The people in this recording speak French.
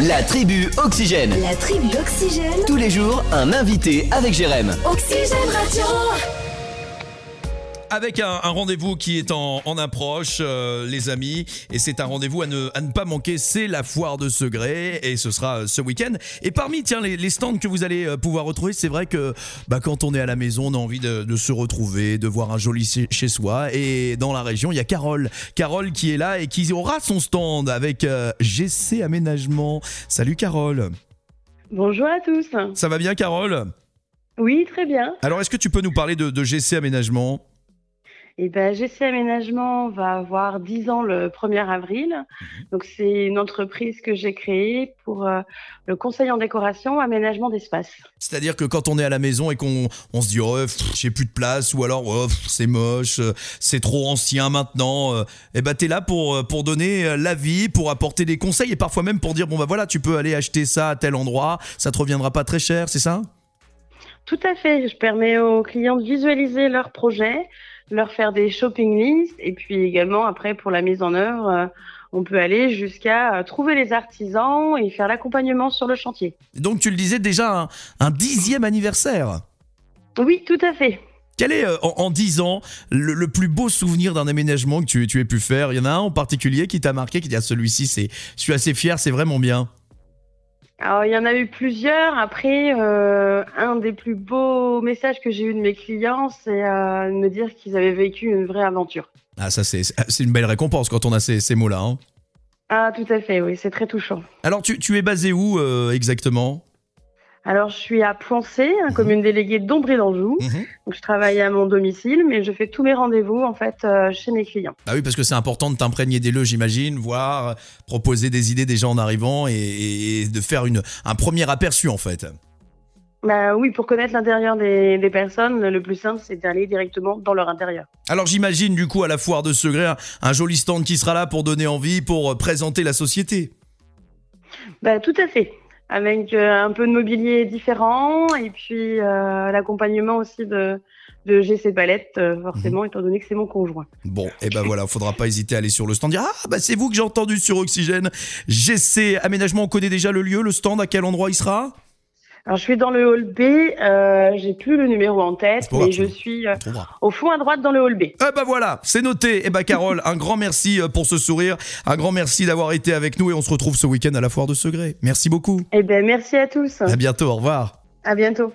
La tribu Oxygène. La tribu Oxygène. Tous les jours, un invité avec Jérém. Oxygène Radio. Avec un, un rendez-vous qui est en, en approche, euh, les amis, et c'est un rendez-vous à ne, à ne pas manquer, c'est la foire de Segré, et ce sera euh, ce week-end. Et parmi, tiens, les, les stands que vous allez euh, pouvoir retrouver, c'est vrai que bah, quand on est à la maison, on a envie de, de se retrouver, de voir un joli chez chez soi, et dans la région, il y a Carole. Carole qui est là et qui aura son stand avec euh, GC Aménagement. Salut Carole. Bonjour à tous. Ça va bien Carole? Oui, très bien. Alors est-ce que tu peux nous parler de, de GC Aménagement? Et ben, GC Aménagement va avoir 10 ans le 1er avril. Donc, c'est une entreprise que j'ai créée pour euh, le conseil en décoration, aménagement d'espace. C'est-à-dire que quand on est à la maison et qu'on on se dit oh, j'ai plus de place ou alors oh, c'est moche, euh, c'est trop ancien maintenant, euh, eh ben t'es là pour pour donner l'avis, pour apporter des conseils et parfois même pour dire bon bah voilà tu peux aller acheter ça à tel endroit, ça te reviendra pas très cher, c'est ça? Tout à fait. Je permets aux clients de visualiser leur projet, leur faire des shopping lists et puis également après pour la mise en œuvre, euh, on peut aller jusqu'à euh, trouver les artisans et faire l'accompagnement sur le chantier. Donc tu le disais déjà un, un dixième anniversaire. Oui, tout à fait. Quel est euh, en, 10 ans le, le plus beau souvenir d'un aménagement que tu, tu aies pu faire? Il y en a un en particulier qui t'a marqué, qui dit ah, celui-ci c'est je suis assez fier, c'est vraiment bien. Alors, il y en a eu plusieurs. Après, euh, un des plus beaux messages que j'ai eu de mes clients, c'est euh, de me dire qu'ils avaient vécu une vraie aventure. Ah ça c'est c'est une belle récompense quand on a ces, ces mots-là. hein. Ah, tout à fait, oui, c'est très touchant. Alors tu, tu es basé où euh, exactement? Alors, je suis à Poincé, hein, commune déléguée d'Ombré d'Anjou. Mhm. Donc, je travaille à mon domicile, mais je fais tous mes rendez-vous, en fait, euh, chez mes clients. Bah oui, parce que c'est important de t'imprégner des lieux, j'imagine, voir, proposer des idées déjà en arrivant et, et de faire une, un premier aperçu en fait. Bah oui, pour connaître l'intérieur des, des personnes, le plus simple, c'est d'aller directement dans leur intérieur. Alors j'imagine du coup à la foire de Segré un, un joli stand qui sera là pour donner envie, pour présenter la société. Bah, tout à fait. Avec euh, un peu de mobilier différent et puis euh, l'accompagnement aussi de, de GC Palette, euh, forcément, étant donné que c'est mon conjoint. Bon, et ben voilà, faudra pas hésiter à aller sur le stand. Dire ah bah c'est vous que j'ai entendu sur Oxygène. GC Aménagement, on connaît déjà le lieu, le stand, à quel endroit il sera? Alors, je suis dans le hall B, euh, j'ai plus le numéro en tête, mais je suis euh, au fond à droite dans le hall B. Eh ben voilà, c'est noté. Eh ben Carole, un grand merci euh, pour ce sourire, un grand merci d'avoir été avec nous et on se retrouve ce week-end à la foire de Segré. Merci beaucoup. Eh ben, merci à tous. À bientôt, au revoir. À bientôt.